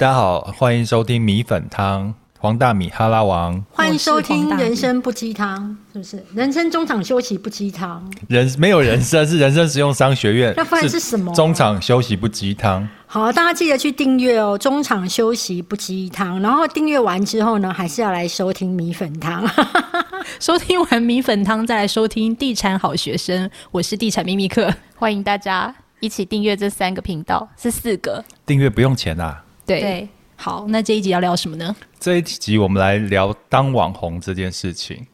大家好，欢迎收听米粉汤。黄大米哈拉王，欢迎收听《人生不鸡汤》，是不是？人生中场休息不鸡汤，人没有人生是人生实用商学院，那不然是什么？中场休息不鸡汤。好，大家记得去订阅哦，《中场休息不鸡汤》。然后订阅完之后呢，还是要来收听米粉汤。收听完米粉汤，再来收听地产好学生。我是地产秘密客，欢迎大家一起订阅这三个频道，是四个。订阅不用钱啊。对。对好，那这一集要聊什么呢？这一集我们来聊当网红这件事情，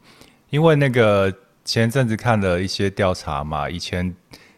因为那个前阵子看了一些调查嘛，以前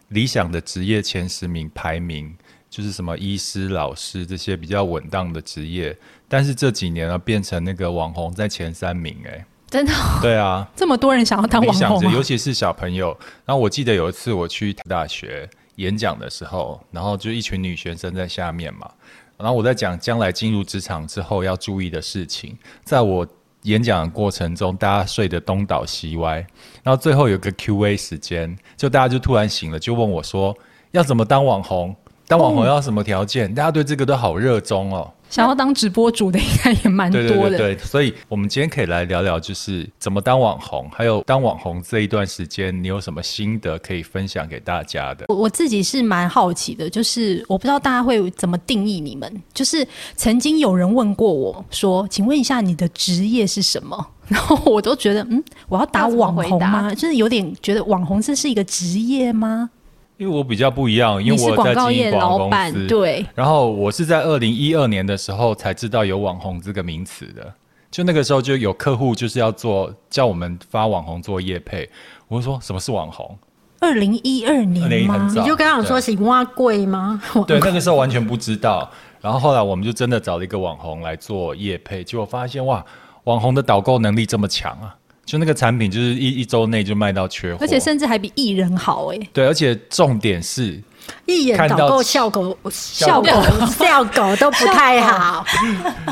理想的职业前十名排名就是什么医师、老师这些比较稳当的职业，但是这几年呢，变成那个网红在前三名，哎，真的？对啊，这么多人想要当网红，尤其是小朋友。然后我记得有一次我去大学演讲的时候，然后就一群女学生在下面嘛。然后我在讲将来进入职场之后要注意的事情，在我演讲的过程中，大家睡得东倒西歪，然后最后有个 Q&A 时间，就大家就突然醒了，就问我说要怎么当网红，当网红要什么条件？大家对这个都好热衷哦。想要当直播主的应该也蛮多的。对对对对，所以我们今天可以来聊聊，就是怎么当网红，还有当网红这一段时间，你有什么心得可以分享给大家的？我我自己是蛮好奇的，就是我不知道大家会怎么定义你们。就是曾经有人问过我说：“请问一下，你的职业是什么？” 然后我都觉得，嗯，我要打网红吗？就是有点觉得网红这是一个职业吗？因为我比较不一样，因为我在经营广告公司，对。然后我是在二零一二年的时候才知道有网红这个名词的，就那个时候就有客户就是要做叫我们发网红做业配，我就说什么是网红？二零一二年吗？你就跟他说是挖贵吗？对，那个时候完全不知道。然后后来我们就真的找了一个网红来做业配，结果发现哇，网红的导购能力这么强啊！就那个产品，就是一一周内就卖到缺货，而且甚至还比艺人好哎。对，而且重点是，一眼导购效果效果 效果都不太好。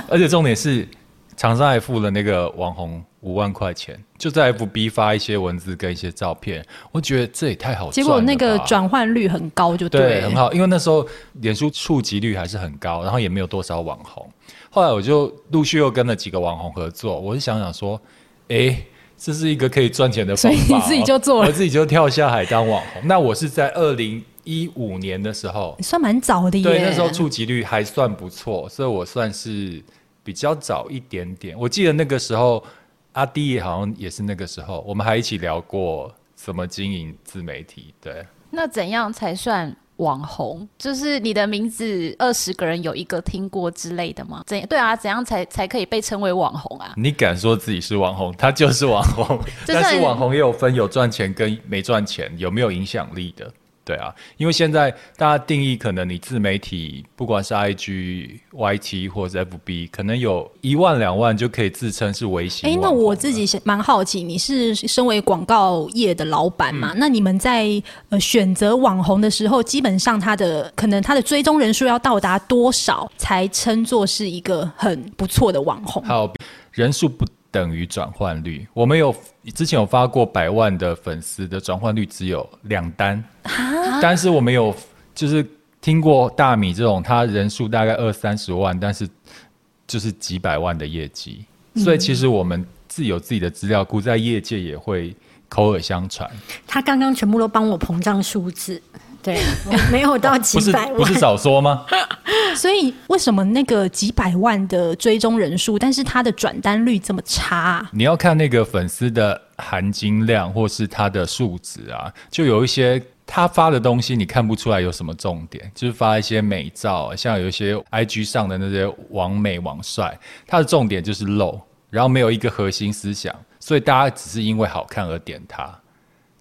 而且重点是，厂商还付了那个网红五万块钱，就在 FB 发一些文字跟一些照片。我觉得这也太好赚了，结果那个转换率很高，就对，对，很好。因为那时候脸书触及率还是很高，然后也没有多少网红。后来我就陆续又跟了几个网红合作，我就想想说，哎。这是一个可以赚钱的方法，所以你自己就做了，我自己就跳下海当网红。那我是在二零一五年的时候，算蛮早的耶。对，那时候触及率还算不错，所以我算是比较早一点点。我记得那个时候，阿弟好像也是那个时候，我们还一起聊过怎么经营自媒体。对，那怎样才算？网红就是你的名字，二十个人有一个听过之类的吗？怎对啊？怎样才才可以被称为网红啊？你敢说自己是网红，他就是网红。但是网红也有分有赚钱跟没赚钱，有没有影响力的。对啊，因为现在大家定义可能你自媒体，不管是 IG、YT 或者 FB，可能有一万两万就可以自称是微型。哎、欸，那我自己蛮好奇，你是身为广告业的老板嘛？嗯、那你们在呃选择网红的时候，基本上他的可能他的追踪人数要到达多少才称作是一个很不错的网红？好，人数不。等于转换率，我们有之前有发过百万的粉丝的转换率只有两单，但是我们有就是听过大米这种，他人数大概二三十万，但是就是几百万的业绩，所以其实我们自有自己的资料库，在业界也会口耳相传。他刚刚全部都帮我膨胀数字。对，没有到 几百万，不是，不是少说吗？所以为什么那个几百万的追踪人数，但是他的转单率这么差啊？你要看那个粉丝的含金量，或是他的数值啊，就有一些他发的东西，你看不出来有什么重点，就是发一些美照，像有一些 IG 上的那些网美网帅，他的重点就是露，然后没有一个核心思想，所以大家只是因为好看而点他。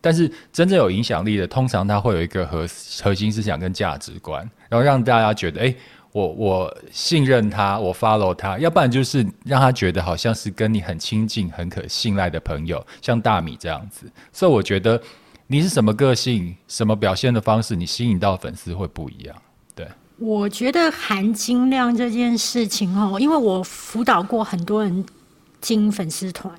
但是真正有影响力的，通常他会有一个核核心思想跟价值观，然后让大家觉得，哎、我我信任他，我 follow 他，要不然就是让他觉得好像是跟你很亲近、很可信赖的朋友，像大米这样子。所以我觉得你是什么个性、什么表现的方式，你吸引到粉丝会不一样。对，我觉得含金量这件事情哦，因为我辅导过很多人。经粉丝团，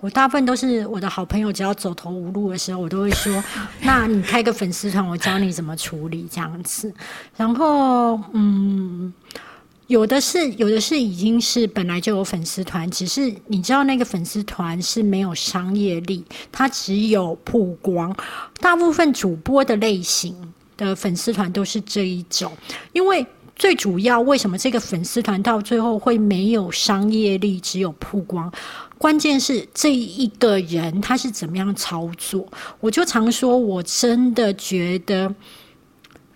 我大部分都是我的好朋友。只要走投无路的时候，我都会说：“ 那你开个粉丝团，我教你怎么处理这样子。”然后，嗯，有的是，有的是已经是本来就有粉丝团，只是你知道那个粉丝团是没有商业力，它只有曝光。大部分主播的类型的粉丝团都是这一种，因为最主要为什么这个粉丝团到最后会没有商业力，只有曝光？关键是这一个人他是怎么样操作？我就常说，我真的觉得，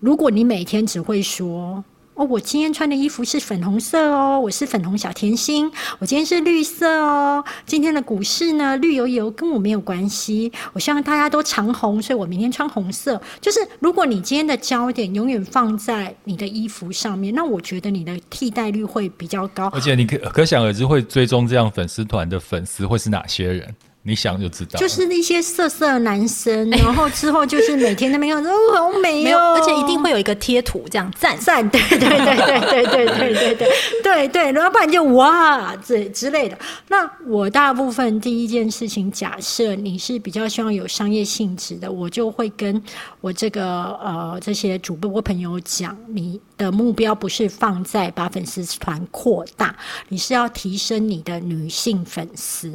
如果你每天只会说。哦，我今天穿的衣服是粉红色哦，我是粉红小甜心。我今天是绿色哦，今天的股市呢，绿油油，跟我没有关系。我希望大家都长红，所以我明天穿红色。就是如果你今天的焦点永远放在你的衣服上面，那我觉得你的替代率会比较高。而且你可可想而知，会追踪这样粉丝团的粉丝会是哪些人？你想就知道，就是那些色色男生，然后之后就是每天那边看，哦，好美哦，而且一定会有一个贴图这样赞赞，对对对对对对对对对对对，然后不然就哇这之类的。那我大部分第一件事情，假设你是比较希望有商业性质的，我就会跟我这个呃这些主播朋友讲，你的目标不是放在把粉丝团扩大，你是要提升你的女性粉丝，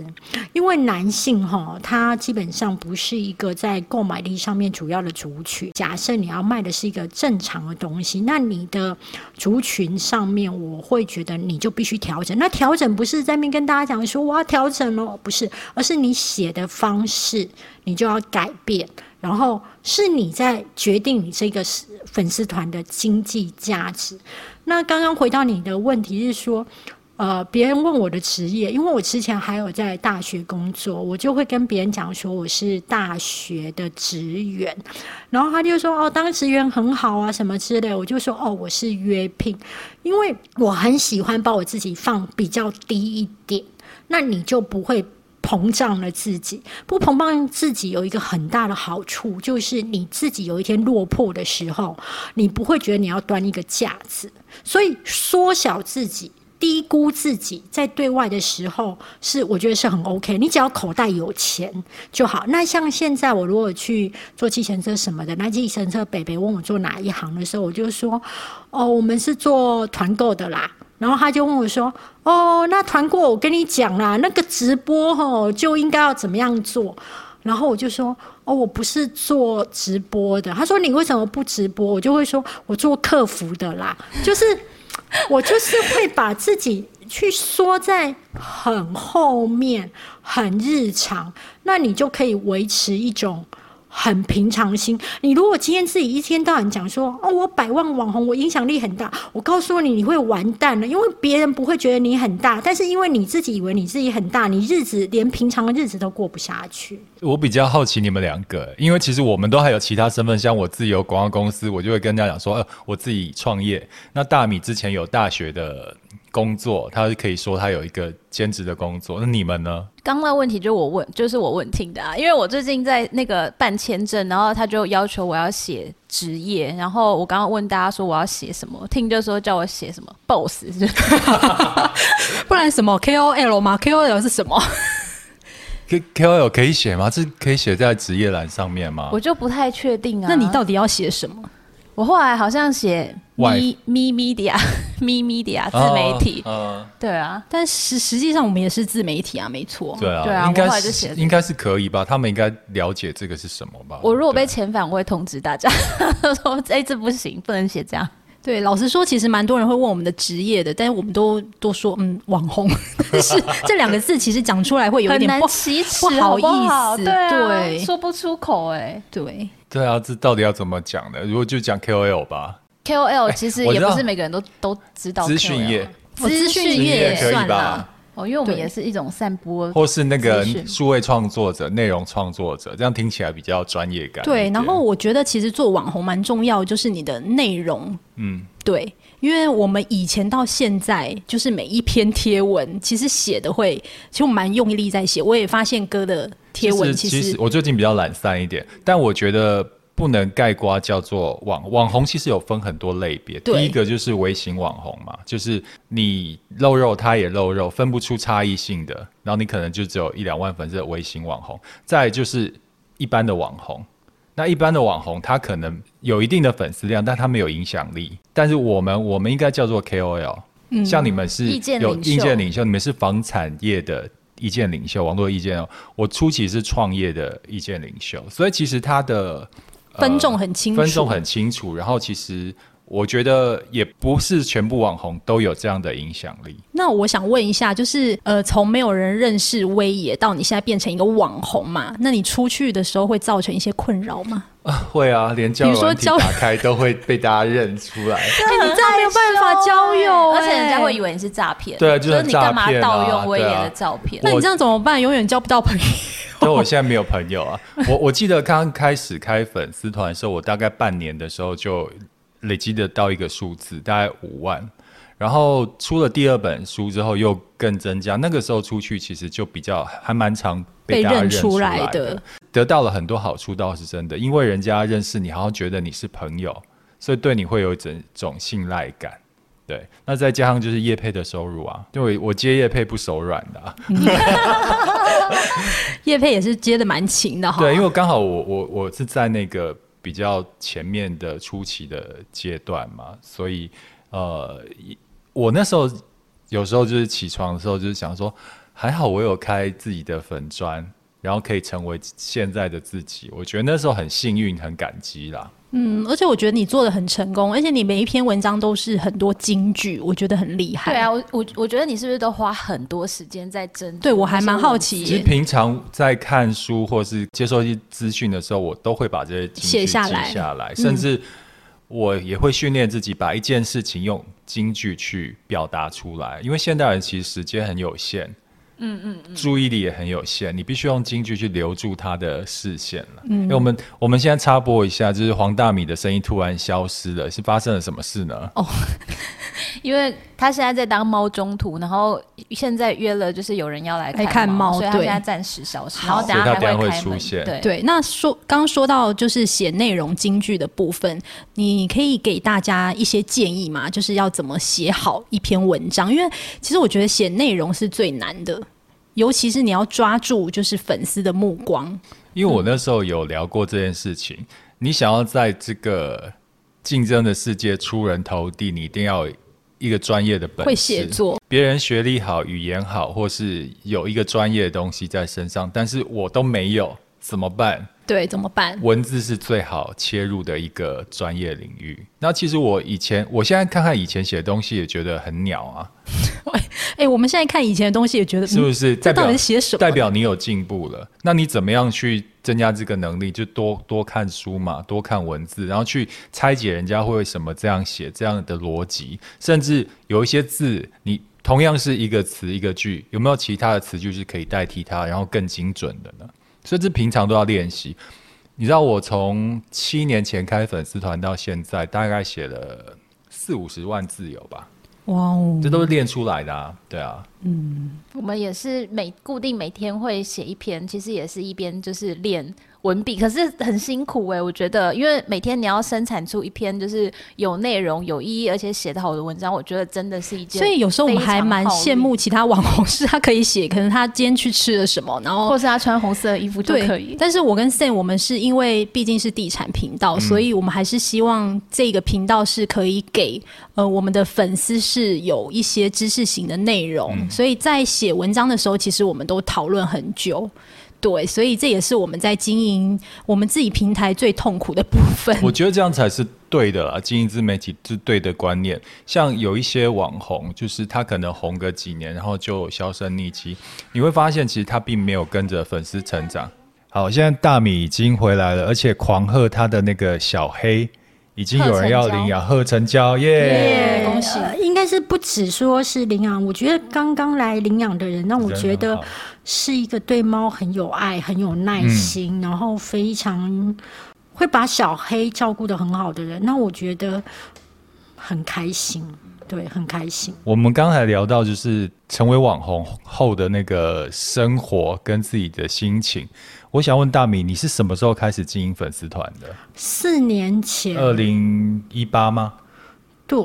因为男。性哈，它基本上不是一个在购买力上面主要的族群。假设你要卖的是一个正常的东西，那你的族群上面，我会觉得你就必须调整。那调整不是在面跟大家讲说我要调整了，不是，而是你写的方式你就要改变，然后是你在决定你这个粉丝团的经济价值。那刚刚回到你的问题是说。呃，别人问我的职业，因为我之前还有在大学工作，我就会跟别人讲说我是大学的职员，然后他就说哦，当职员很好啊，什么之类，我就说哦，我是约聘，因为我很喜欢把我自己放比较低一点，那你就不会膨胀了自己，不膨胀自己有一个很大的好处，就是你自己有一天落魄的时候，你不会觉得你要端一个架子，所以缩小自己。低估自己在对外的时候是，我觉得是很 OK。你只要口袋有钱就好。那像现在我如果去做计程车什么的，那计程车北北问我做哪一行的时候，我就说哦，我们是做团购的啦。然后他就问我说哦，那团购我跟你讲啦，那个直播吼就应该要怎么样做。然后我就说哦，我不是做直播的。他说你为什么不直播？我就会说我做客服的啦，就是。我就是会把自己去缩在很后面、很日常，那你就可以维持一种很平常心。你如果今天自己一天到晚讲说哦，我百万网红，我影响力很大，我告诉你，你会完蛋了，因为别人不会觉得你很大，但是因为你自己以为你自己很大，你日子连平常的日子都过不下去。我比较好奇你们两个，因为其实我们都还有其他身份，像我自己有广告公司，我就会跟大家讲说，呃，我自己创业。那大米之前有大学的工作，他可以说他有一个兼职的工作。那你们呢？刚刚的问题就是我问，就是我问听的啊，因为我最近在那个办签证，然后他就要求我要写职业，然后我刚刚问大家说我要写什么，听就说叫我写什么 boss，不然什么 KOL 吗？KOL 是什么？K K O L 可以写吗？这可以写在职业栏上面吗？我就不太确定啊。那你到底要写什么？我后来好像写咪咪 media 咪 media 自媒体。嗯、哦，哦、对啊。但实实际上我们也是自媒体啊，没错。对啊，对啊。应该是应该是可以吧？他们应该了解这个是什么吧？我如果被遣返，我会通知大家，说哎、欸，这不行，不能写这样。对，老实说，其实蛮多人会问我们的职业的，但是我们都都说嗯，网红。但是这两个字其实讲出来会有一点不，难启齿，不好意思，对，说不出口哎，对，对啊，这到底要怎么讲呢？如果就讲 KOL 吧，KOL 其实也不是每个人都都知道资讯业，资讯业也算吧。哦，因为我们也是一种散播，或是那个数位创作者、内容创作者，这样听起来比较专业感。对，然后我觉得其实做网红蛮重要，就是你的内容。嗯，对，因为我们以前到现在，就是每一篇贴文，其实写的会，其实我蛮用力在写。我也发现哥的贴文其实，其实我最近比较懒散一点，但我觉得。不能盖瓜叫做网网红，其实有分很多类别。第一个就是微型网红嘛，就是你露肉，他也露肉，分不出差异性的，然后你可能就只有一两万粉丝的微型网红。再就是一般的网红，那一般的网红他可能有一定的粉丝量，但他没有影响力。但是我们我们应该叫做 KOL。嗯，像你们是有意见领袖，你们是房产业的意见领袖，网络意见哦。我初期是创业的意见领袖，所以其实他的、呃、分众很清楚，分众很清楚。然后其实。我觉得也不是全部网红都有这样的影响力。那我想问一下，就是呃，从没有人认识威爷到你现在变成一个网红嘛？那你出去的时候会造成一些困扰吗？啊，会啊，连交友软打开都会被大家认出来。哎，你这样没有办法交友，而且人家会以为你是诈骗。对啊，就是你干嘛盗用威爷的照片？那你这样怎么办？永远交不到朋友。所以我现在没有朋友啊。我我记得刚开始开粉丝团的时候，我大概半年的时候就。累积得到一个数字，大概五万，然后出了第二本书之后又更增加。那个时候出去其实就比较还蛮常被大家认出来的，得到了很多好处，倒是真的。因为人家认识你，好像觉得你是朋友，所以对你会有一种信赖感。对，那再加上就是业配的收入啊，因为我接业配不手软的，啊，业配也是接的蛮勤的哈。对，因为刚好我我我是在那个。比较前面的初期的阶段嘛，所以呃，我那时候有时候就是起床的时候，就是想说，还好我有开自己的粉专，然后可以成为现在的自己。我觉得那时候很幸运，很感激啦。嗯，而且我觉得你做的很成功，而且你每一篇文章都是很多金句，我觉得很厉害。对啊，我我我觉得你是不是都花很多时间在针对？我还蛮好奇。其实平常在看书或是接受一些资讯的时候，我都会把这些写下来，记下来，甚至我也会训练自己把一件事情用金句去表达出来，因为现代人其实时间很有限。嗯嗯，嗯，注意力也很有限，你必须用京剧去留住他的视线了。嗯，因为我们我们现在插播一下，就是黄大米的声音突然消失了，是发生了什么事呢？哦，因为他现在在当猫中途，然后现在约了，就是有人要来看猫，所以他现在暂时消失，然后等下还会出现。对对，那说刚刚说到就是写内容京剧的部分，你可以给大家一些建议吗？就是要怎么写好一篇文章？因为其实我觉得写内容是最难的。尤其是你要抓住就是粉丝的目光，因为我那时候有聊过这件事情。嗯、你想要在这个竞争的世界出人头地，你一定要有一个专业的本事，会写作。别人学历好、语言好，或是有一个专业的东西在身上，但是我都没有，怎么办？对，怎么办？文字是最好切入的一个专业领域。那其实我以前，我现在看看以前写的东西，也觉得很鸟啊。哎、欸，我们现在看以前的东西，也觉得是不是？代表写什么？代表你有进步了。那你怎么样去增加这个能力？就多多看书嘛，多看文字，然后去拆解人家会为什么这样写，这样的逻辑。甚至有一些字，你同样是一个词一个句，有没有其他的词句是可以代替它，然后更精准的呢？所以这平常都要练习。你知道我从七年前开粉丝团到现在，大概写了四五十万字有吧？哇哦，这都是练出来的啊！对啊，嗯，我们也是每固定每天会写一篇，其实也是一边就是练。文笔可是很辛苦哎、欸，我觉得，因为每天你要生产出一篇就是有内容、有意义而且写得好的文章，我觉得真的是一件。所以有时候我们还蛮羡慕其他网红，是他可以写，可能他今天去吃了什么，然后或是他穿红色的衣服就可以。但是我跟 Sam 我们是因为毕竟是地产频道、嗯，所以我们还是希望这个频道是可以给呃我们的粉丝是有一些知识型的内容，嗯、所以在写文章的时候，其实我们都讨论很久。对，所以这也是我们在经营我们自己平台最痛苦的部分。我觉得这样才是对的啦，经营自媒体是对的观念。像有一些网红，就是他可能红个几年，然后就销声匿迹，你会发现其实他并没有跟着粉丝成长。好，现在大米已经回来了，而且狂贺他的那个小黑。已经有人要领养贺成交耶！恭喜！应该是不止说是领养，我觉得刚刚来领养的人，让我觉得是一个对猫很有爱、很有耐心，嗯、然后非常会把小黑照顾的很好的人。那我觉得很开心，对，很开心。我们刚才聊到就是成为网红后的那个生活跟自己的心情。我想问大米，你是什么时候开始经营粉丝团的？四年前，二零一八吗？对，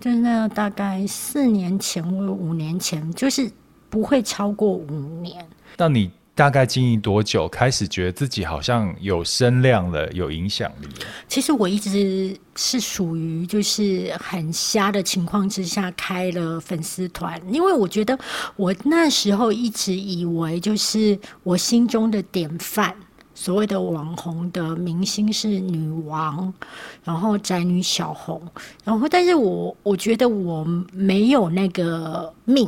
就是那大概四年前或五年前，就是不会超过五年。那你大概经营多久，开始觉得自己好像有声量了，有影响力了？其实我一直是属于就是很瞎的情况之下开了粉丝团，因为我觉得我那时候一直以为就是我心中的典范。所谓的网红的明星是女王，然后宅女小红，然后但是我我觉得我没有那个命，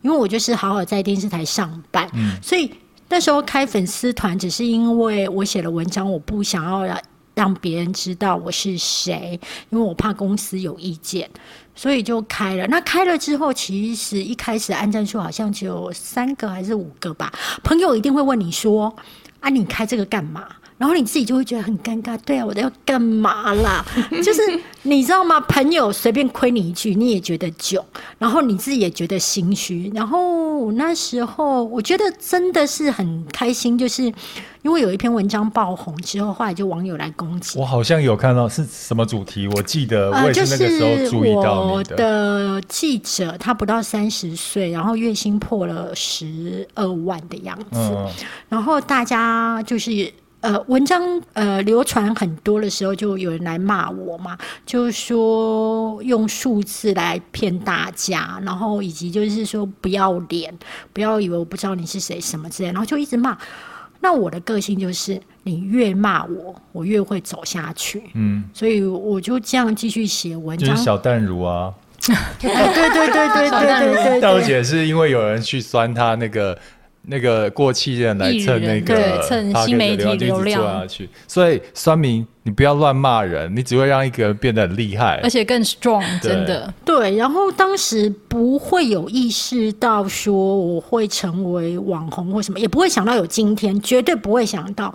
因为我就是好好在电视台上班，嗯，所以那时候开粉丝团只是因为我写了文章，我不想要让让别人知道我是谁，因为我怕公司有意见，所以就开了。那开了之后，其实一开始按赞数好像只有三个还是五个吧，朋友一定会问你说。啊，你开这个干嘛？然后你自己就会觉得很尴尬。对啊，我都要干嘛啦？就是你知道吗？朋友随便亏你一句，你也觉得囧，然后你自己也觉得心虚。然后那时候，我觉得真的是很开心，就是因为有一篇文章爆红之后，后来就网友来攻击。我好像有看到是什么主题，我记得我也是那个时候注意到的。呃、我的记者他不到三十岁，然后月薪破了十二万的样子，嗯、然后大家就是。呃，文章呃流传很多的时候，就有人来骂我嘛，就是说用数字来骗大家，然后以及就是说不要脸，不要以为我不知道你是谁什么之类，然后就一直骂。那我的个性就是，你越骂我，我越会走下去。嗯，所以我就这样继续写文章。就是小淡如啊，对对对对对对对对。淡如 姐是因为有人去酸她那个。那个过气人来蹭那个，对，蹭新媒体流量，所以酸民。你不要乱骂人，你只会让一个人变得很厉害，而且更 strong，真的。对，然后当时不会有意识到说我会成为网红或什么，也不会想到有今天，绝对不会想到。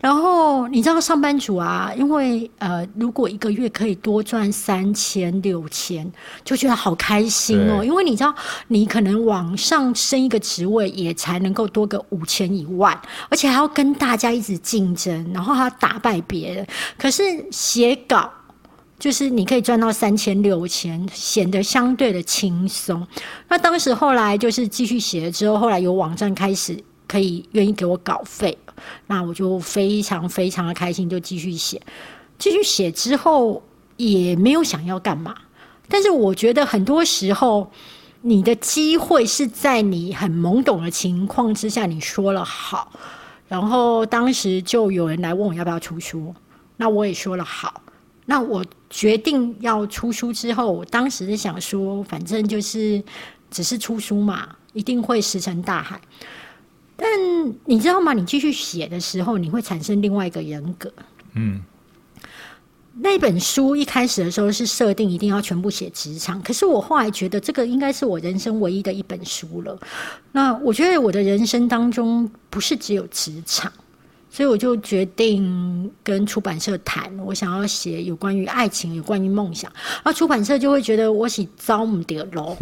然后你知道上班族啊，因为呃，如果一个月可以多赚三千六千，就觉得好开心哦。因为你知道，你可能往上升一个职位，也才能够多个五千一万，而且还要跟大家一直竞争，然后还要打败别人。可是写稿就是你可以赚到三千六千，显得相对的轻松。那当时后来就是继续写了之后，后来有网站开始可以愿意给我稿费，那我就非常非常的开心，就继续写。继续写之后也没有想要干嘛，但是我觉得很多时候你的机会是在你很懵懂的情况之下，你说了好，然后当时就有人来问我要不要出书。那我也说了好，那我决定要出书之后，我当时是想说，反正就是只是出书嘛，一定会石沉大海。但你知道吗？你继续写的时候，你会产生另外一个人格。嗯，那本书一开始的时候是设定一定要全部写职场，可是我后来觉得这个应该是我人生唯一的一本书了。那我觉得我的人生当中不是只有职场。所以我就决定跟出版社谈，我想要写有关于爱情、有关于梦想，然后出版社就会觉得我是招不得喽，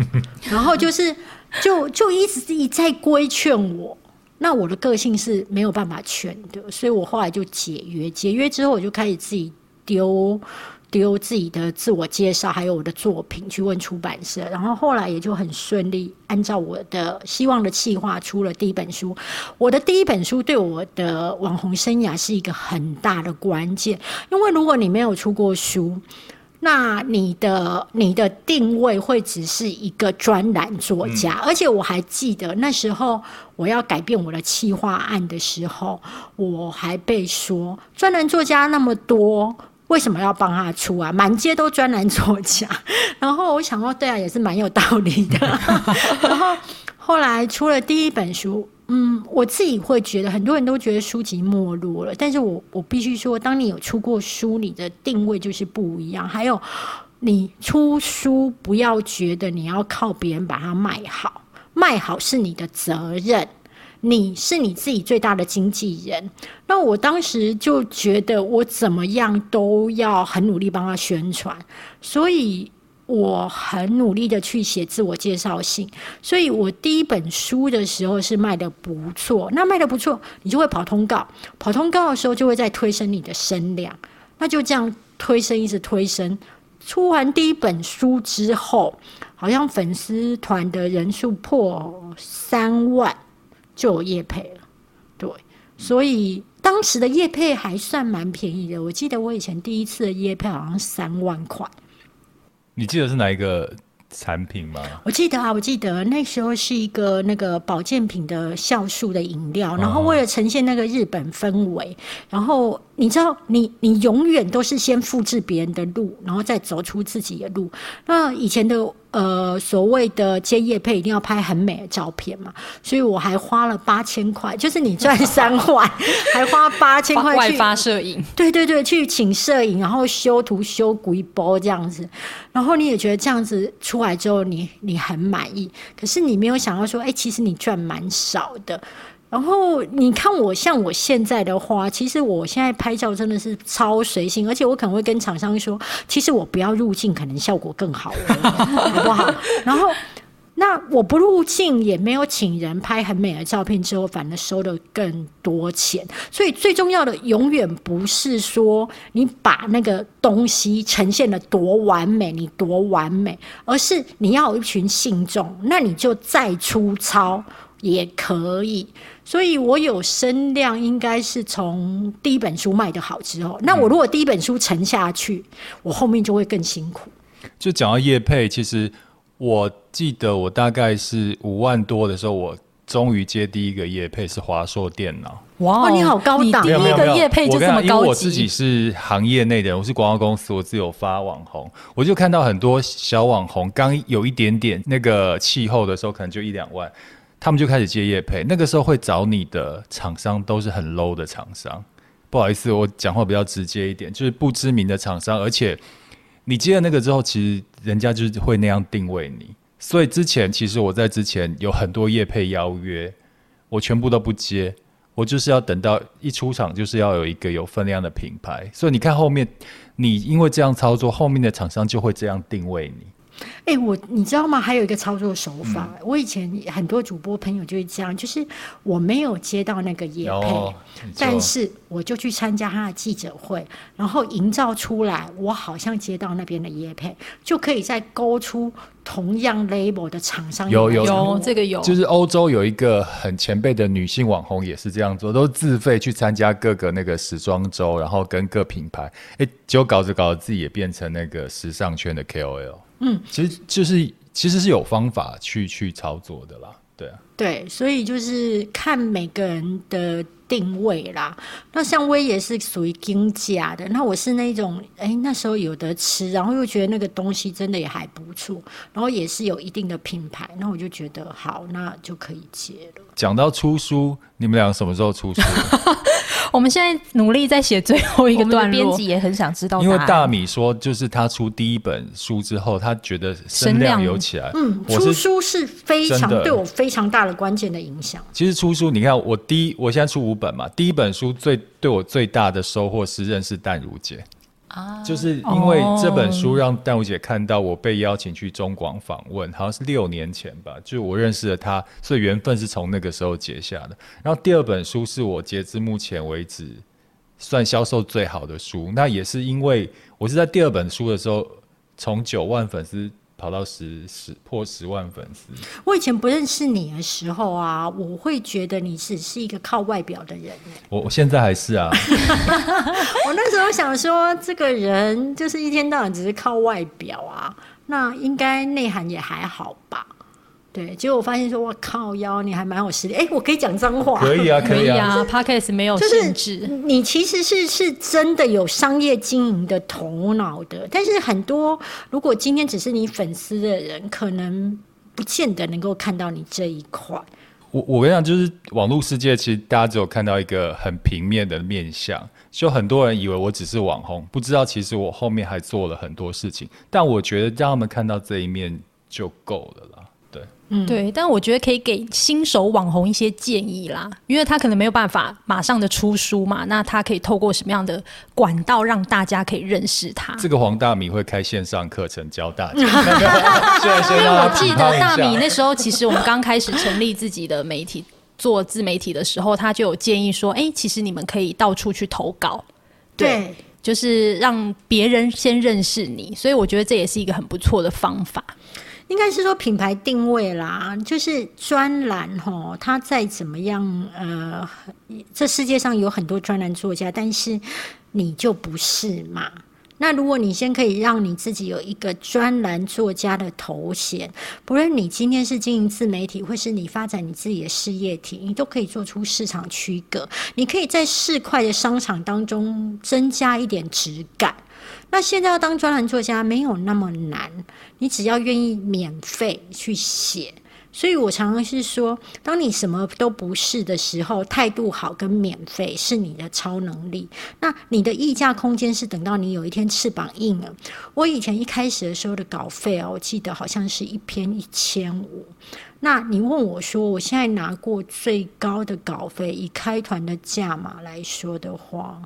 然后就是就就一直一再规劝我，那我的个性是没有办法劝的，所以我后来就解约，解约之后我就开始自己丢。丢自己的自我介绍，还有我的作品去问出版社，然后后来也就很顺利，按照我的希望的计划出了第一本书。我的第一本书对我的网红生涯是一个很大的关键，因为如果你没有出过书，那你的你的定位会只是一个专栏作家。而且我还记得那时候我要改变我的企划案的时候，我还被说专栏作家那么多。为什么要帮他出啊？满街都专栏作家，然后我想说，对啊，也是蛮有道理的。然后后来出了第一本书，嗯，我自己会觉得很多人都觉得书籍没落了，但是我我必须说，当你有出过书，你的定位就是不一样。还有，你出书不要觉得你要靠别人把它卖好，卖好是你的责任。你是你自己最大的经纪人，那我当时就觉得我怎么样都要很努力帮他宣传，所以我很努力的去写自我介绍信，所以我第一本书的时候是卖得不错，那卖得不错，你就会跑通告，跑通告的时候就会再推升你的声量，那就这样推升一直推升，出完第一本书之后，好像粉丝团的人数破三万。就有叶配了，对所以当时的叶配还算蛮便宜的。我记得我以前第一次的叶配好像三万块。你记得是哪一个？产品吗？我记得啊，我记得那时候是一个那个保健品的酵素的饮料，然后为了呈现那个日本氛围，然后你知道，你你永远都是先复制别人的路，然后再走出自己的路。那以前的。呃，所谓的接夜配一定要拍很美的照片嘛，所以我还花了八千块，就是你赚三万，还花八千块去外发摄影，对对对，去请摄影，然后修图修鬼波这样子，然后你也觉得这样子出来之后你，你很满意，可是你没有想到说，哎、其实你赚蛮少的。然后你看我像我现在的话，其实我现在拍照真的是超随性，而且我可能会跟厂商说，其实我不要入镜，可能效果更好，好不好？然后那我不入镜，也没有请人拍很美的照片，之后反而收了更多钱。所以最重要的永远不是说你把那个东西呈现得多完美，你多完美，而是你要有一群信众，那你就再粗糙也可以。所以我有声量，应该是从第一本书卖得好之后。那我如果第一本书沉下去，我后面就会更辛苦。就讲到叶配，其实我记得我大概是五万多的时候，我终于接第一个叶配是华硕电脑。哇，你好高档！第一个叶配就这么高级。因为我自己是行业内的人，我是广告公司，我自有发网红，我就看到很多小网红刚有一点点那个气候的时候，可能就一两万。他们就开始接业配，那个时候会找你的厂商都是很 low 的厂商，不好意思，我讲话比较直接一点，就是不知名的厂商，而且你接了那个之后，其实人家就是会那样定位你。所以之前其实我在之前有很多业配邀约，我全部都不接，我就是要等到一出场就是要有一个有分量的品牌。所以你看后面，你因为这样操作，后面的厂商就会这样定位你。哎、欸，我你知道吗？还有一个操作手法，嗯、我以前很多主播朋友就是这样，就是我没有接到那个业配，但是我就去参加他的记者会，然后营造出来我好像接到那边的业配，就可以再勾出同样 label 的厂商有。有有有这个有，就是欧洲有一个很前辈的女性网红也是这样做，都自费去参加各个那个时装周，然后跟各品牌，哎、欸，结果搞着搞着自己也变成那个时尚圈的 KOL。嗯，其实就是其实是有方法去去操作的啦，对啊，对，所以就是看每个人的定位啦。那像威也是属于金价的，那我是那种哎、欸、那时候有得吃，然后又觉得那个东西真的也还不错，然后也是有一定的品牌，那我就觉得好，那就可以接了。讲到出书，你们俩什么时候出书？我们现在努力在写最后一个段落，编辑也很想知道。因为大米说，就是他出第一本书之后，他觉得声量有起来。嗯，出书是非常对我非常大的关键的影响。其实出书，你看我第一，我现在出五本嘛，第一本书最对我最大的收获是认识淡如姐。就是因为这本书让戴茹姐看到我被邀请去中广访问，好像是六年前吧，就我认识了她，所以缘分是从那个时候结下的。然后第二本书是我截至目前为止算销售最好的书，那也是因为我是在第二本书的时候从九万粉丝。跑到十十破十万粉丝。我以前不认识你的时候啊，我会觉得你只是一个靠外表的人。我我现在还是啊。我那时候想说，这个人就是一天到晚只是靠外表啊，那应该内涵也还好吧。对，结果我发现说，我靠腰，你还蛮有实力。哎，我可以讲脏话，可以啊，可以啊。Podcast 没有限制，就是、你其实是是真的有商业经营的头脑的。但是很多，如果今天只是你粉丝的人，可能不见得能够看到你这一块。我我跟你讲，就是网络世界，其实大家只有看到一个很平面的面相，就很多人以为我只是网红，不知道其实我后面还做了很多事情。但我觉得让他们看到这一面就够了啦。嗯，对，但我觉得可以给新手网红一些建议啦，因为他可能没有办法马上的出书嘛，那他可以透过什么样的管道让大家可以认识他？这个黄大米会开线上课程教大家。因为我记得大米那时候，其实我们刚开始成立自己的媒体做自媒体的时候，他就有建议说，哎，其实你们可以到处去投稿，对，对就是让别人先认识你，所以我觉得这也是一个很不错的方法。应该是说品牌定位啦，就是专栏吼，它再怎么样，呃，这世界上有很多专栏作家，但是你就不是嘛。那如果你先可以让你自己有一个专栏作家的头衔，不论你今天是经营自媒体，或是你发展你自己的事业体，你都可以做出市场区隔。你可以在市侩的商场当中增加一点质感。那现在要当专栏作家没有那么难，你只要愿意免费去写。所以我常常是说，当你什么都不是的时候，态度好跟免费是你的超能力。那你的溢价空间是等到你有一天翅膀硬了。我以前一开始的时候的稿费啊，我记得好像是一篇一千五。那你问我说，我现在拿过最高的稿费，以开团的价码来说的话。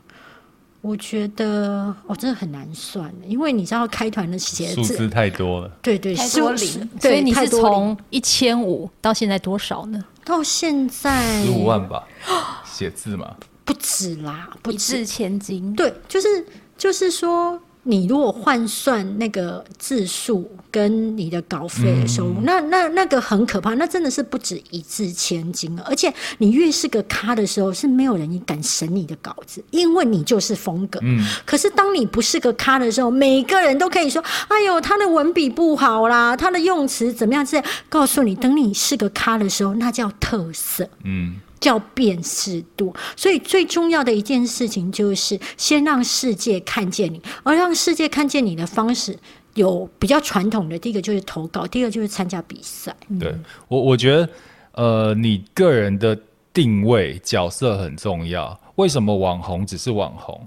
我觉得哦，真的很难算，因为你知道开团的鞋子数字太多了，对对，太多零，所以你是从一千五到现在多少呢？到现在十五万吧，写字嘛，不止啦，不止一字千金，对，就是就是说。你如果换算那个字数跟你的稿费的收入，嗯、那那那个很可怕，那真的是不止一字千金了。而且你越是个咖的时候，是没有人敢审你的稿子，因为你就是风格。嗯。可是当你不是个咖的时候，每个人都可以说：“哎呦，他的文笔不好啦，他的用词怎么样？”这样告诉你，等你是个咖的时候，那叫特色。嗯。叫辨识度，所以最重要的一件事情就是先让世界看见你，而让世界看见你的方式有比较传统的，第一个就是投稿，第二个就是参加比赛。对我，我觉得，呃，你个人的定位角色很重要。为什么网红只是网红？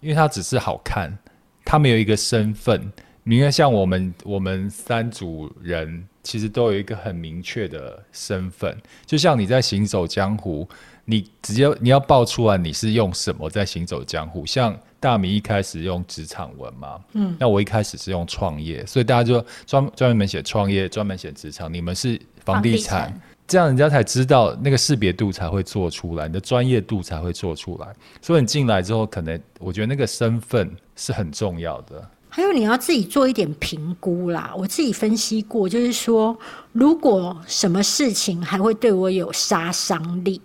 因为他只是好看，他没有一个身份。你看，像我们我们三组人。其实都有一个很明确的身份，就像你在行走江湖，你直接你要报出来你是用什么在行走江湖。像大米一开始用职场文嘛，嗯，那我一开始是用创业，所以大家就专专门写创业，专门写职场。你们是房地产，房地产，这样人家才知道那个识别度才会做出来，你的专业度才会做出来。所以你进来之后，可能我觉得那个身份是很重要的。还有你要自己做一点评估啦。我自己分析过，就是说，如果什么事情还会对我有杀伤力，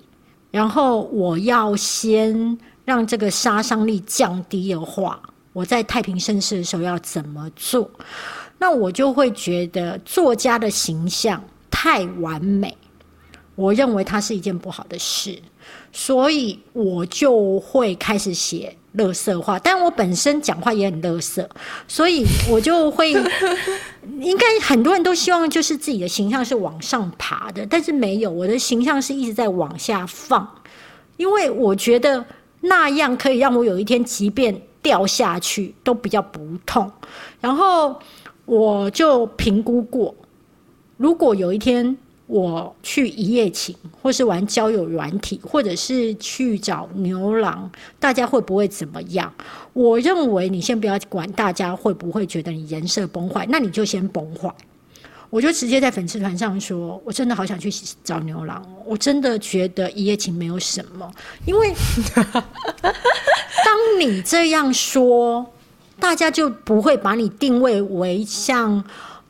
然后我要先让这个杀伤力降低的话，我在太平盛世的时候要怎么做？那我就会觉得作家的形象太完美，我认为它是一件不好的事，所以我就会开始写。垃圾话，但我本身讲话也很乐色，所以我就会，应该很多人都希望就是自己的形象是往上爬的，但是没有，我的形象是一直在往下放，因为我觉得那样可以让我有一天即便掉下去都比较不痛，然后我就评估过，如果有一天。我去一夜情，或是玩交友软体，或者是去找牛郎，大家会不会怎么样？我认为你先不要管大家会不会觉得你人设崩坏，那你就先崩坏。我就直接在粉丝团上说，我真的好想去找牛郎，我真的觉得一夜情没有什么，因为 当你这样说，大家就不会把你定位为像。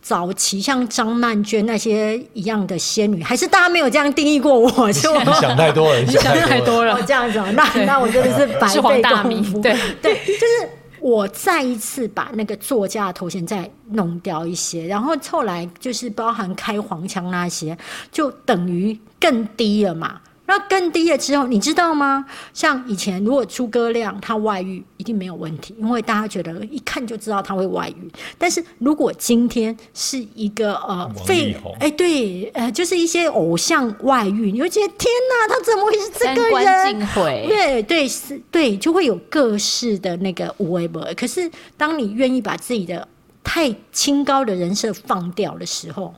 早期像张曼娟那些一样的仙女，还是大家没有这样定义过我？就你 想太多了，你 想太多了。这样子，那那我真的是白费功夫。对 对，就是我再一次把那个作家的头衔再弄掉一些，然后后来就是包含开黄腔那些，就等于更低了嘛。那更低了之后，你知道吗？像以前，如果诸葛亮他外遇，一定没有问题，因为大家觉得一看就知道他会外遇。但是如果今天是一个呃废，哎、欸，对，呃，就是一些偶像外遇，你会觉得天哪，他怎么会是这个人？对对是，对，就会有各式的那个无为不微。可是当你愿意把自己的太清高的人设放掉的时候。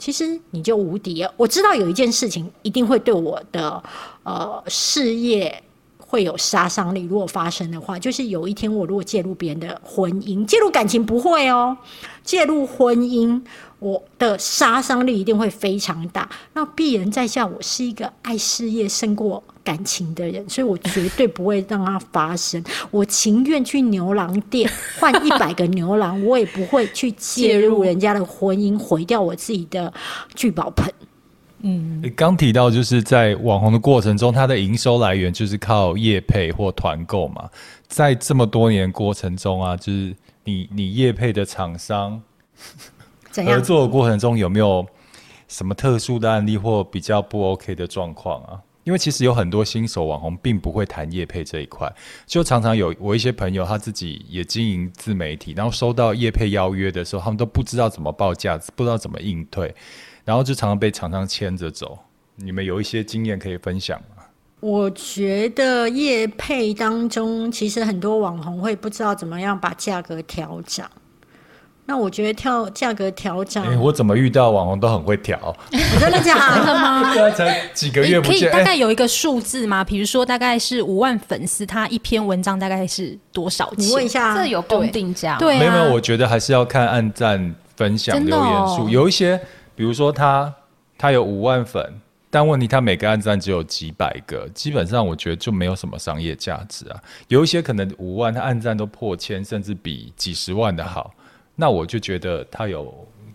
其实你就无敌了。我知道有一件事情一定会对我的呃事业会有杀伤力。如果发生的话，就是有一天我如果介入别人的婚姻，介入感情不会哦，介入婚姻，我的杀伤力一定会非常大。那必然在下，我是一个爱事业胜过感情的人，所以我绝对不会让它发生。我情愿去牛郎店换一百个牛郎，我也不会去介入人家的婚姻，毁掉我自己的聚宝盆。嗯，刚提到就是在网红的过程中，它的营收来源就是靠业配或团购嘛。在这么多年过程中啊，就是你你业配的厂商合作的过程中，有没有什么特殊的案例或比较不 OK 的状况啊？因为其实有很多新手网红并不会谈业配这一块，就常常有我一些朋友他自己也经营自媒体，然后收到业配邀约的时候，他们都不知道怎么报价，不知道怎么应对。然后就常常被厂商牵着走，你们有一些经验可以分享吗？我觉得业配当中，其实很多网红会不知道怎么样把价格调涨。那我觉得跳价格调涨，哎，我怎么遇到网红都很会调？真的假的吗？对啊，才几个月不见，可以大概有一个数字吗？比如说大概是五万粉丝，他一篇文章大概是多少钱？你问一下，这有公定价？对，没有没有，我觉得还是要看按赞、分享、留言数，有一些。比如说他他有五万粉，但问题他每个按赞只有几百个，基本上我觉得就没有什么商业价值啊。有一些可能五万，他按赞都破千，甚至比几十万的好，那我就觉得它有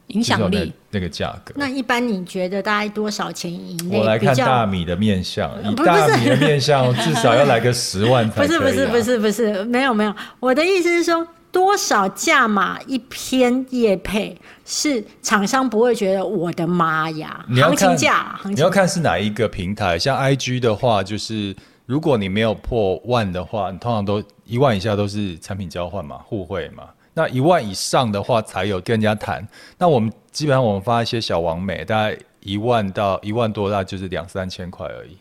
影响力那个价格。那一般你觉得大概多少钱以内？我来看大米的面相，以大米的面相至少要来个十万啊。不是不是不是不是，没有没有，我的意思是说。多少价码一篇业配是厂商不会觉得我的妈呀？行情价，你要看是哪一个平台。像 IG 的话，就是如果你没有破万的话，你通常都一万以下都是产品交换嘛，互惠嘛。那一万以上的话才有跟人家谈。那我们基本上我们发一些小王美，大概一万到一万多，大概就是两三千块而已。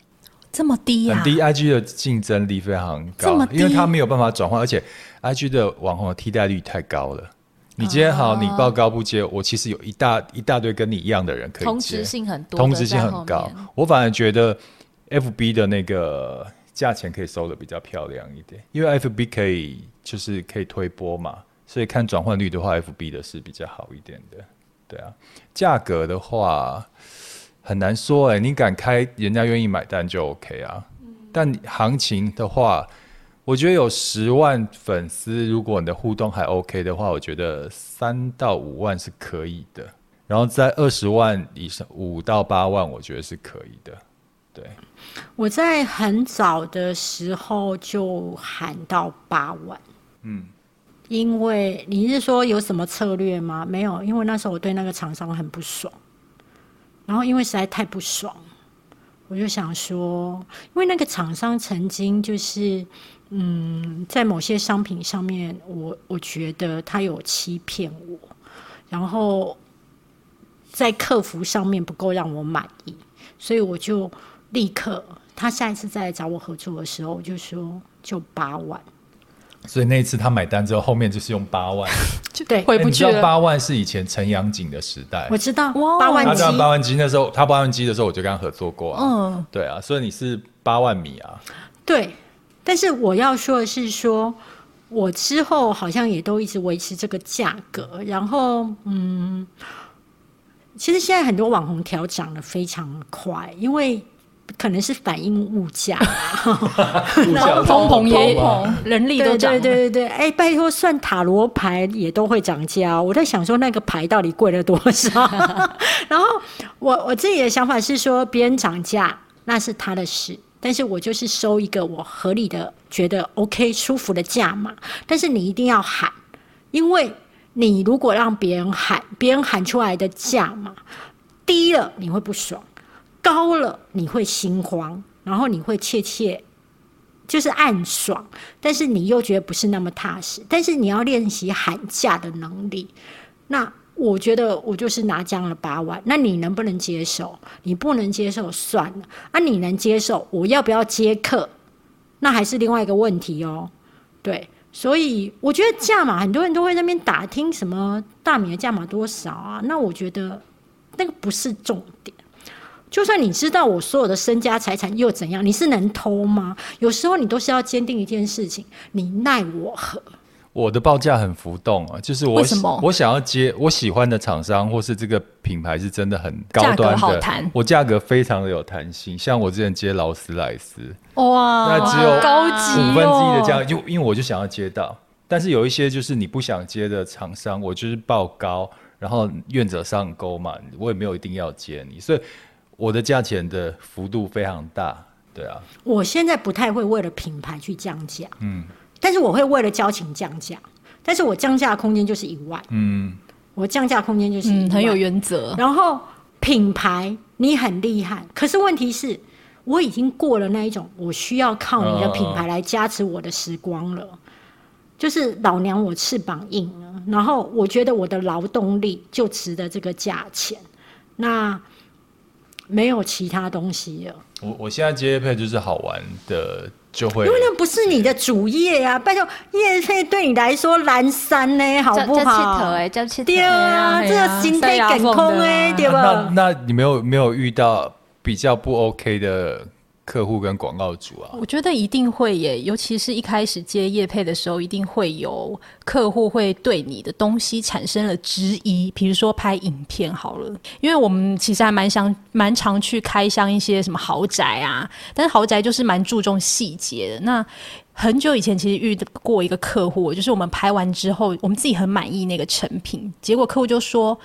这么低呀、啊？很低，IG 的竞争力非常高，因为它没有办法转换，而且 IG 的网红的替代率太高了。你今天好，你报高不接，我其实有一大一大堆跟你一样的人可以接，同质性很多，同质性很高。我反而觉得 FB 的那个价钱可以收的比较漂亮一点，因为 FB 可以就是可以推波嘛，所以看转换率的话，FB 的是比较好一点的。对啊，价格的话。很难说哎、欸，你敢开，人家愿意买单就 OK 啊。但行情的话，我觉得有十万粉丝，如果你的互动还 OK 的话，我觉得三到五万是可以的。然后在二十万以上，五到八万，我觉得是可以的。对，我在很早的时候就喊到八万。嗯，因为你是说有什么策略吗？没有，因为那时候我对那个厂商很不爽。然后因为实在太不爽，我就想说，因为那个厂商曾经就是，嗯，在某些商品上面，我我觉得他有欺骗我，然后在客服上面不够让我满意，所以我就立刻，他下一次再来找我合作的时候，我就说就八万。所以那一次他买单之后，后面就是用八万，对，回不去了。八万是以前陈阳景的时代，我知道。八万机，他赚八万机那时候，他八万机的时候，我就跟他合作过啊。嗯，对啊，所以你是八万米啊。对，但是我要说的是说，说我之后好像也都一直维持这个价格。然后，嗯，其实现在很多网红调涨得非常快，因为。可能是反映物价，然后通膨也人力都涨。对对对对哎、欸，拜托，算塔罗牌也都会涨价。我在想说，那个牌到底贵了多少？然后我我自己的想法是说，别人涨价那是他的事，但是我就是收一个我合理的、觉得 OK 舒服的价嘛。但是你一定要喊，因为你如果让别人喊，别人喊出来的价嘛低了，你会不爽。高了你会心慌，然后你会窃窃，就是暗爽，但是你又觉得不是那么踏实。但是你要练习喊价的能力。那我觉得我就是拿这样的八万，那你能不能接受？你不能接受算了。啊，你能接受？我要不要接客？那还是另外一个问题哦。对，所以我觉得价码很多人都会在那边打听什么大米的价码多少啊？那我觉得那个不是重点。就算你知道我所有的身家财产又怎样？你是能偷吗？有时候你都是要坚定一件事情，你奈我何？我的报价很浮动啊，就是我为什么我想要接我喜欢的厂商，或是这个品牌是真的很高端的，我价格非常的有弹性。像我之前接劳斯莱斯，哇，那只有高级五分之一的价就因为我就想要接到。但是有一些就是你不想接的厂商，我就是报高，然后愿者上钩嘛，我也没有一定要接你，所以我的价钱的幅度非常大，对啊。我现在不太会为了品牌去降价，嗯。但是我会为了交情降价，但是我降价的空间就是一万，嗯，我降价空间就是一万，嗯，很有原则。然后品牌你很厉害，可是问题是，我已经过了那一种我需要靠你的品牌来加持我的时光了，哦、就是老娘我翅膀硬了，然后我觉得我的劳动力就值得这个价钱，那没有其他东西了。我我现在接业配就是好玩的。就会，因为那不是你的主业呀、啊，拜托业配对你来说蓝山呢，好不好？哎，叫切头对啊，这个心态梗空哎，对吧？那那你没有没有遇到比较不 OK 的？客户跟广告主啊，我觉得一定会耶，尤其是一开始接业配的时候，一定会有客户会对你的东西产生了质疑。比如说拍影片好了，因为我们其实还蛮想蛮常去开箱一些什么豪宅啊，但是豪宅就是蛮注重细节的。那很久以前其实遇过一个客户，就是我们拍完之后，我们自己很满意那个成品，结果客户就说。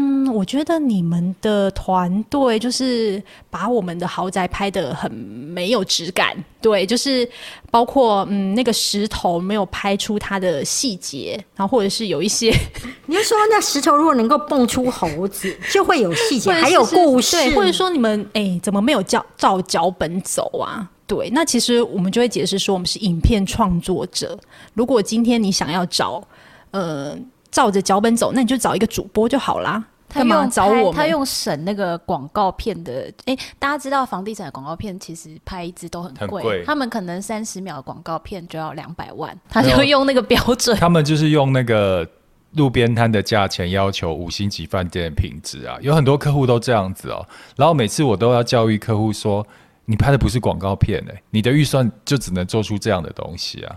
嗯，我觉得你们的团队就是把我们的豪宅拍得很没有质感，对，就是包括嗯那个石头没有拍出它的细节，然后或者是有一些，你就说那石头如果能够蹦出猴子，就会有细节，还有故事，对，或者说你们哎、欸、怎么没有照照脚本走啊？对，那其实我们就会解释说，我们是影片创作者，如果今天你想要找呃。照着脚本走，那你就找一个主播就好啦。干嘛找我？他用省那个广告片的，哎、欸，大家知道房地产的广告片其实拍一支都很贵，他们可能三十秒的广告片就要两百万，他就用那个标准。他们就是用那个路边摊的价钱要求五星级饭店的品质啊，有很多客户都这样子哦。然后每次我都要教育客户说，你拍的不是广告片哎、欸，你的预算就只能做出这样的东西啊。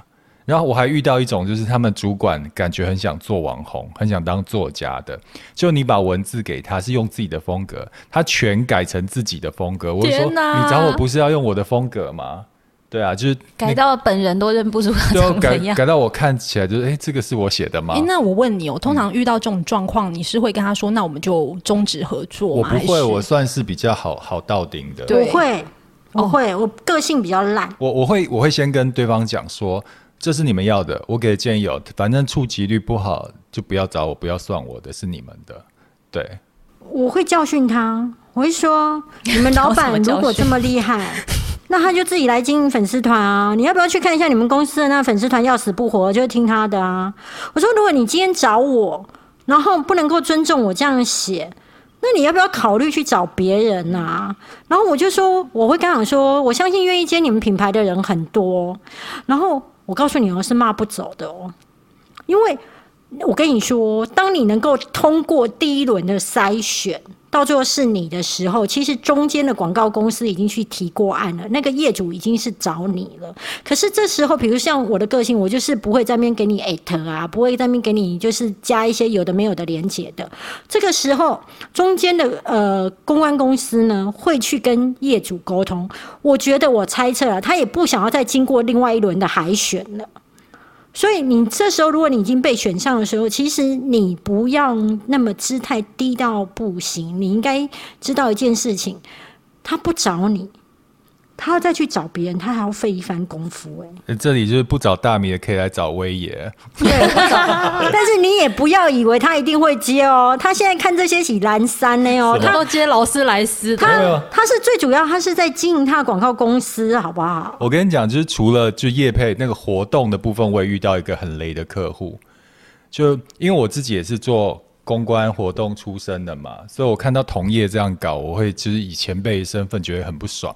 然后我还遇到一种，就是他们主管感觉很想做网红，很想当作家的。就你把文字给他，是用自己的风格，他全改成自己的风格。我就说，你找我不是要用我的风格吗？对啊，就是改到本人都认不出他长怎样，改改到我看起来就是，哎，这个是我写的吗？哎，那我问你，我通常遇到这种状况，你是会跟他说，那我们就终止合作吗？我不会，我算是比较好好到顶的。对，我会，我会，我个性比较烂。我我会我会先跟对方讲说。这是你们要的，我给的建议有，反正触及率不好就不要找我，不要算我的，是你们的。对，我会教训他，我会说，你们老板如果这么厉害，那他就自己来经营粉丝团啊！你要不要去看一下你们公司的那粉丝团？要死不活就听他的啊！我说，如果你今天找我，然后不能够尊重我这样写，那你要不要考虑去找别人啊？然后我就说，我会刚讲说，我相信愿意接你们品牌的人很多，然后。我告诉你哦，是骂不走的哦，因为我跟你说，当你能够通过第一轮的筛选，到最后是你的时候，其实中间的广告公司已经去提过案了，那个业主已经是找你了。可是这时候，比如像我的个性，我就是不会在那边给你艾特啊，不会在那边给你就是加一些有的没有的连接的。这个时候，中间的呃公关公司呢会去跟业主沟通。我觉得我猜测啊，他也不想要再经过另外一轮的海选了。所以你这时候，如果你已经被选上的时候，其实你不要那么姿态低到不行。你应该知道一件事情，他不找你。他要再去找别人，他还要费一番功夫哎。这里就是不找大米也，可以来找威爷。对，但是你也不要以为他一定会接哦。他现在看这些起蓝山呢哦，他都接劳斯莱斯。他他是最主要，他是在经营他的广告公司，好不好？我跟你讲，就是除了就业配那个活动的部分，我也遇到一个很雷的客户。就因为我自己也是做。公关活动出身的嘛，所以我看到同业这样搞，我会就是以前辈身份觉得很不爽。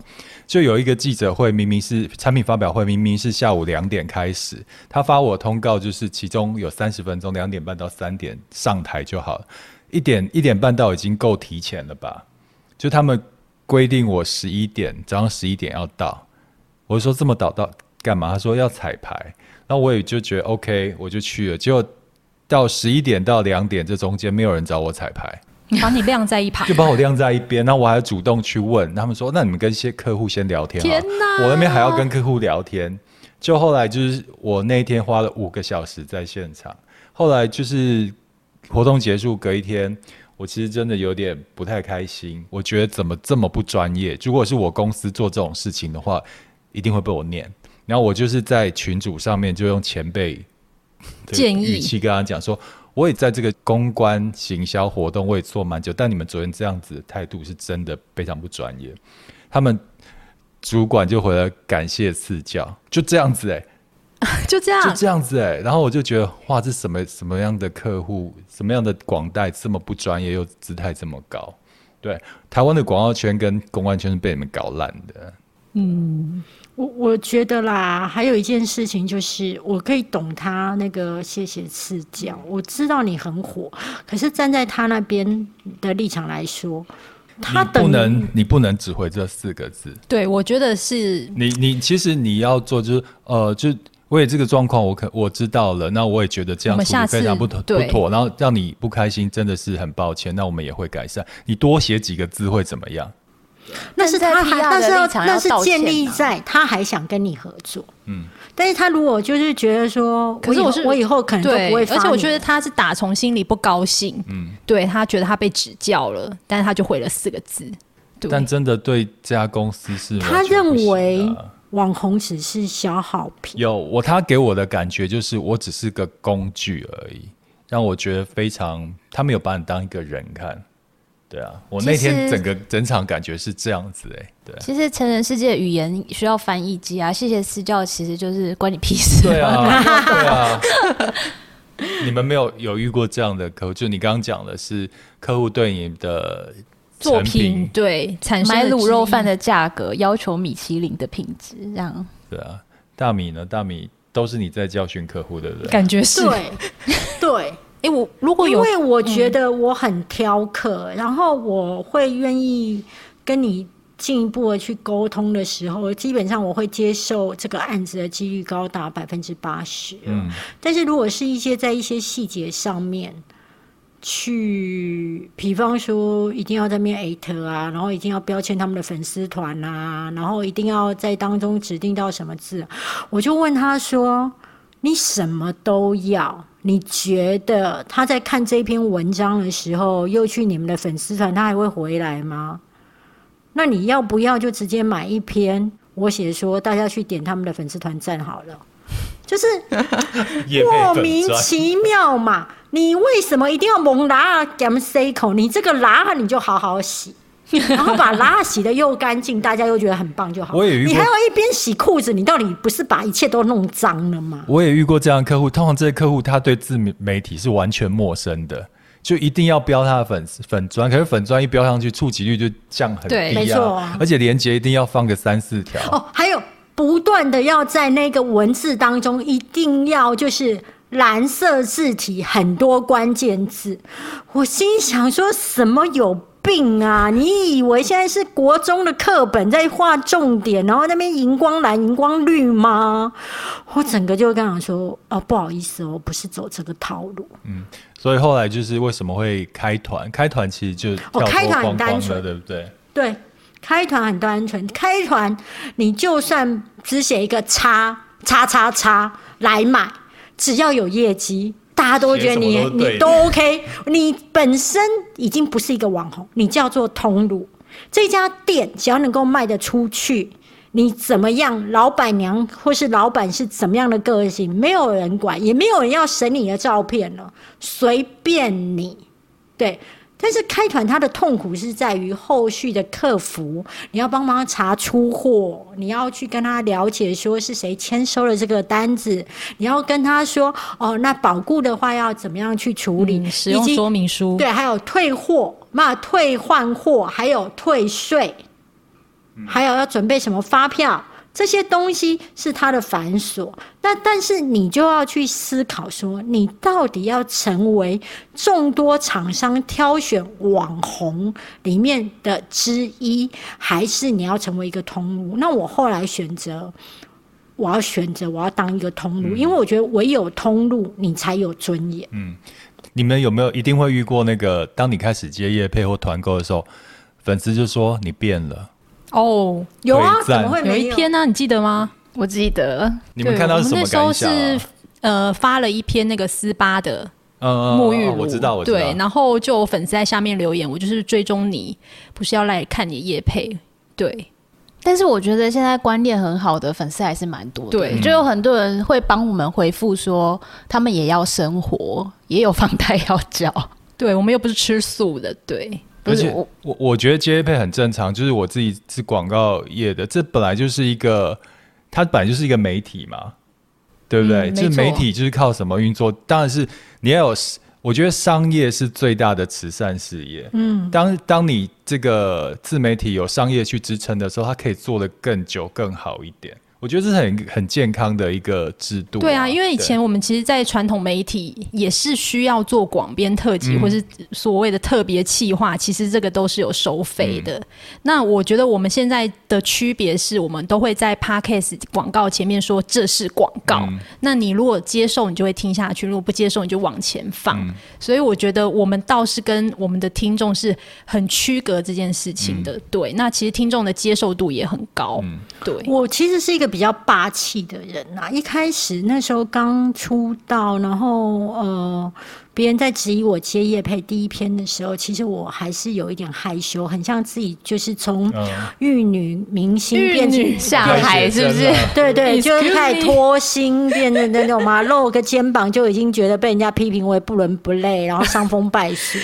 就有一个记者会，明明是产品发表会，明明是下午两点开始，他发我通告就是其中有三十分钟，两点半到三点上台就好了，一点一点半到已经够提前了吧？就他们规定我十一点早上十一点要到，我说这么早到干嘛？他说要彩排，那我也就觉得 OK，我就去了。结果到十一点到两点这中间没有人找我彩排，把你晾在一旁，就把我晾在一边。然后我还主动去问他们说：“那你们跟一些客户先聊天。”天哪！我那边还要跟客户聊天。就后来就是我那一天花了五个小时在现场。后来就是活动结束隔一天，我其实真的有点不太开心。我觉得怎么这么不专业？如果是我公司做这种事情的话，一定会被我念。然后我就是在群组上面就用前辈建议语气跟他讲说，我也在这个公关行销活动我也做蛮久，但你们昨天这样子的态度是真的非常不专业。他们。主管就回来感谢赐教，就这样子哎、欸，就这样，就这样子哎、欸。然后我就觉得，哇，这什么什么样的客户，什么样的广代这么不专业又姿态这么高？对，台湾的广告圈跟公关圈是被你们搞烂的。嗯，我我觉得啦，还有一件事情就是，我可以懂他那个谢谢赐教，我知道你很火，可是站在他那边的立场来说。他不能，你不能只回这四个字。对，我觉得是你，你其实你要做就是，呃，就为了这个状况，我可我知道了，那我也觉得这样处理非常不妥不妥，然后让你不开心，真的是很抱歉。那我们也会改善。你多写几个字会怎么样？那是他还，但是要那是建立在他还想跟你合作。嗯。但是他如果就是觉得说，可是我是我以后可能都不会，而且我觉得他是打从心里不高兴，嗯，对他觉得他被指教了，但是他就回了四个字。但真的对这家公司是，他认为网红只是消耗品。有我，他给我的感觉就是我只是个工具而已，让我觉得非常，他没有把你当一个人看。对啊，我那天整个整场感觉是这样子哎、欸，对。其实成人世界的语言需要翻译机啊，谢谢私教，其实就是关你屁事。对啊，对啊。你们没有有遇过这样的客户？就你刚刚讲的是客户对你的作品对产生买卤肉饭的价格要求米其林的品质这样。对啊，大米呢？大米都是你在教训客户，对不对？感觉是对，对。哎，我如果有，因为我觉得我很挑客，嗯、然后我会愿意跟你进一步的去沟通的时候，基本上我会接受这个案子的几率高达百分之八十。嗯，但是如果是一些在一些细节上面去，比方说一定要在面艾特啊，然后一定要标签他们的粉丝团啊，然后一定要在当中指定到什么字，我就问他说：“你什么都要？”你觉得他在看这篇文章的时候，又去你们的粉丝团，他还会回来吗？那你要不要就直接买一篇我写说大家去点他们的粉丝团赞好了？就是 莫名其妙嘛！你为什么一定要蒙拉啊？gam c 口，你这个拉你就好好洗。然后把拉洗的又干净，大家又觉得很棒就好。我也遇过，你还要一边洗裤子，你到底不是把一切都弄脏了吗？我也遇过这样的客户，通常这些客户他对自媒体是完全陌生的，就一定要标他的粉粉专，可是粉专一标上去，触及率就降很低啊。没错啊，而且连接一定要放个三四条。哦，还有不断的要在那个文字当中，一定要就是蓝色字体很多关键字。我心想说什么有？病啊！你以为现在是国中的课本在画重点，然后那边荧光蓝、荧光绿吗？我整个就跟他说：“哦，不好意思哦，不是走这个套路。”嗯，所以后来就是为什么会开团？开团其实就哦，开团很单纯，对不对？对，开团很单纯。开团你就算只写一个叉叉叉叉来买，只要有业绩。大家都会觉得你你都 OK，你本身已经不是一个网红，你叫做通路。这家店只要能够卖得出去，你怎么样，老板娘或是老板是怎么样的个性，没有人管，也没有人要审你的照片了，随便你，对。但是开团它的痛苦是在于后续的客服，你要帮忙查出货，你要去跟他了解说是谁签收了这个单子，你要跟他说哦，那保固的话要怎么样去处理？嗯、使用说明书对，还有退货，那退换货，还有退税，还有要准备什么发票？这些东西是他的繁琐。那但是你就要去思考说，你到底要成为众多厂商挑选网红里面的之一，还是你要成为一个通路？那我后来选择，我要选择我要当一个通路，嗯、因为我觉得唯有通路，你才有尊严。嗯。你们有没有一定会遇过那个？当你开始接业配或团购的时候，粉丝就说你变了。哦，有啊，怎么会没有？有一篇呢、啊？你记得吗？我记得。你们看到是什么感想、啊？那时候是呃发了一篇那个斯巴的沐浴露、嗯嗯嗯，我知道，我知道。对，然后就有粉丝在下面留言，我就是追踪你，不是要来看你夜配。对。但是我觉得现在观念很好的粉丝还是蛮多的，对，就有很多人会帮我们回复说，他们也要生活，也有房贷要交。对，我们又不是吃素的，对。而且我我我觉得接业配很正常，就是我自己是广告业的，这本来就是一个，它本来就是一个媒体嘛，对不对？嗯，就是媒体就是靠什么运作？当然是你要有。我觉得商业是最大的慈善事业。嗯，当当你这个自媒体有商业去支撑的时候，它可以做得更久、更好一点。我觉得这是很很健康的一个制度啊。对啊，因为以前我们其实，在传统媒体也是需要做广编特辑，或是所谓的特别企划，其实这个都是有收费的。嗯。那我觉得我们现在的区别是，我们都会在 Podcast 广告前面说这是广告。嗯。那你如果接受，你就会听下去；如果不接受，你就往前放。嗯。所以我觉得我们倒是跟我们的听众是很区隔这件事情的。嗯。对，那其实听众的接受度也很高。嗯。对，我其实是一个。比较霸气的人呐、啊，一开始那时候刚出道，然后呃。别人在质疑我接叶配第一篇的时候，其实我还是有一点害羞，很像自己就是从玉女明星变成下海，是不是？对对，就是太脱星，变成那种嘛，露个肩膀就已经觉得被人家批评为不伦不类，然后伤风败俗。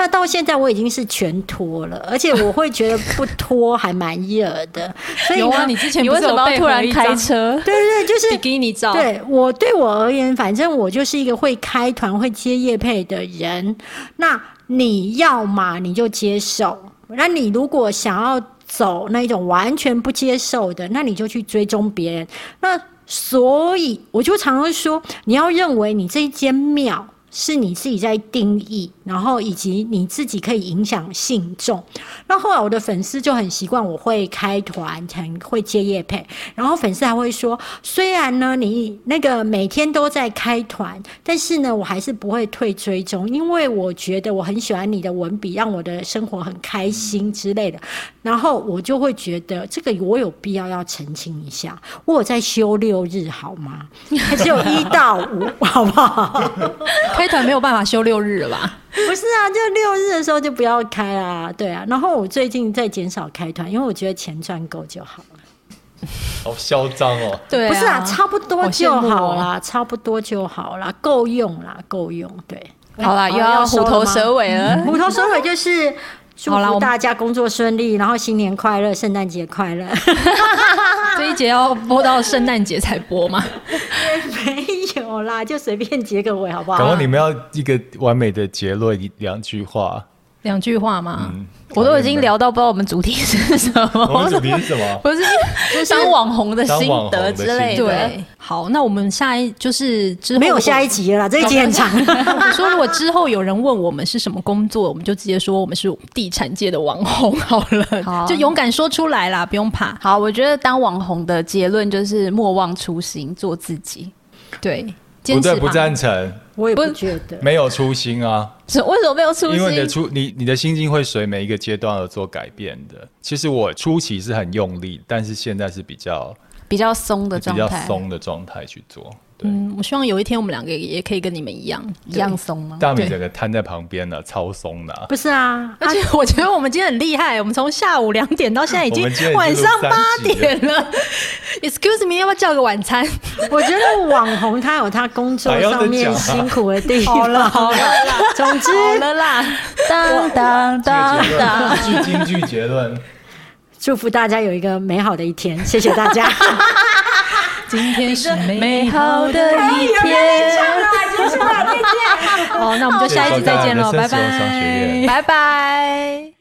那到现在我已经是全脱了，而且我会觉得不脱还蛮热的。所以呢，你之前你为什么要突然开车？对对对，就是比基尼照。对我对我而言，反正我就是一个会开团、会接业。业配的人，那你要嘛你就接受，那你如果想要走那一种完全不接受的，那你就去追踪别人。那所以我就常常说，你要认为你这一间庙。是你自己在定义，然后以及你自己可以影响信众。那后来我的粉丝就很习惯我会开团，很会接业配，然后粉丝还会说，虽然呢你那个每天都在开团，但是呢我还是不会退追踪，因为我觉得我很喜欢你的文笔，让我的生活很开心之类的。然后我就会觉得这个我有必要要澄清一下，我有在休六日好吗？还只有一到五，好不好？开团没有办法休六日了吧？不是啊，就六日的时候就不要开啊。对啊，然后我最近在减少开团，因为我觉得钱赚够就好了。好嚣张哦！对，不是啊，差不多就好啦，差不多就好啦，够用啦，够用。对，好啦，又要虎头蛇尾了。虎头蛇尾就是 祝福大家工作顺利，然后新年快乐，圣诞节快乐。这一节要播到圣诞节才播吗？没有啦，就随便结个尾好不好？然后你们要一个完美的结论，一两句话。两句话嘛？嗯，我都已经聊到不知道我们主题是什么。我们主题是什么？不是，就是当网红的心得之类的。对，好，那我们下一就是之后没有下一集了，这一集很长。我说，如果之后有人问我们是什么工作，我们就直接说我们是地产界的网红好了。好，就勇敢说出来啦，不用怕。好，我觉得当网红的结论就是莫忘初心，做自己。对，不对，不赞成。我也不觉得没有初心啊。是为什么没有初心？因为你的初你你的心境会随每一个阶段而做改变的。其实我初期是很用力，但是现在是比较比较松的状态，比较松的状态去做。嗯，我希望有一天我们两个也可以跟你们一样一样松吗？大米整个瘫在旁边了，超松的。不是啊，而且我觉得我们今天很厉害，我们从下午两点到现在已经晚上八点了。Excuse me，要不要叫个晚餐？我觉得网红他有他工作上面辛苦的地方。好了好了啦，总之好了啦，当当当当，句金句结论。祝福大家有一个美好的一天，谢谢大家。今天是美好的一天。好，那我们就下一集再见喽，拜拜，拜拜。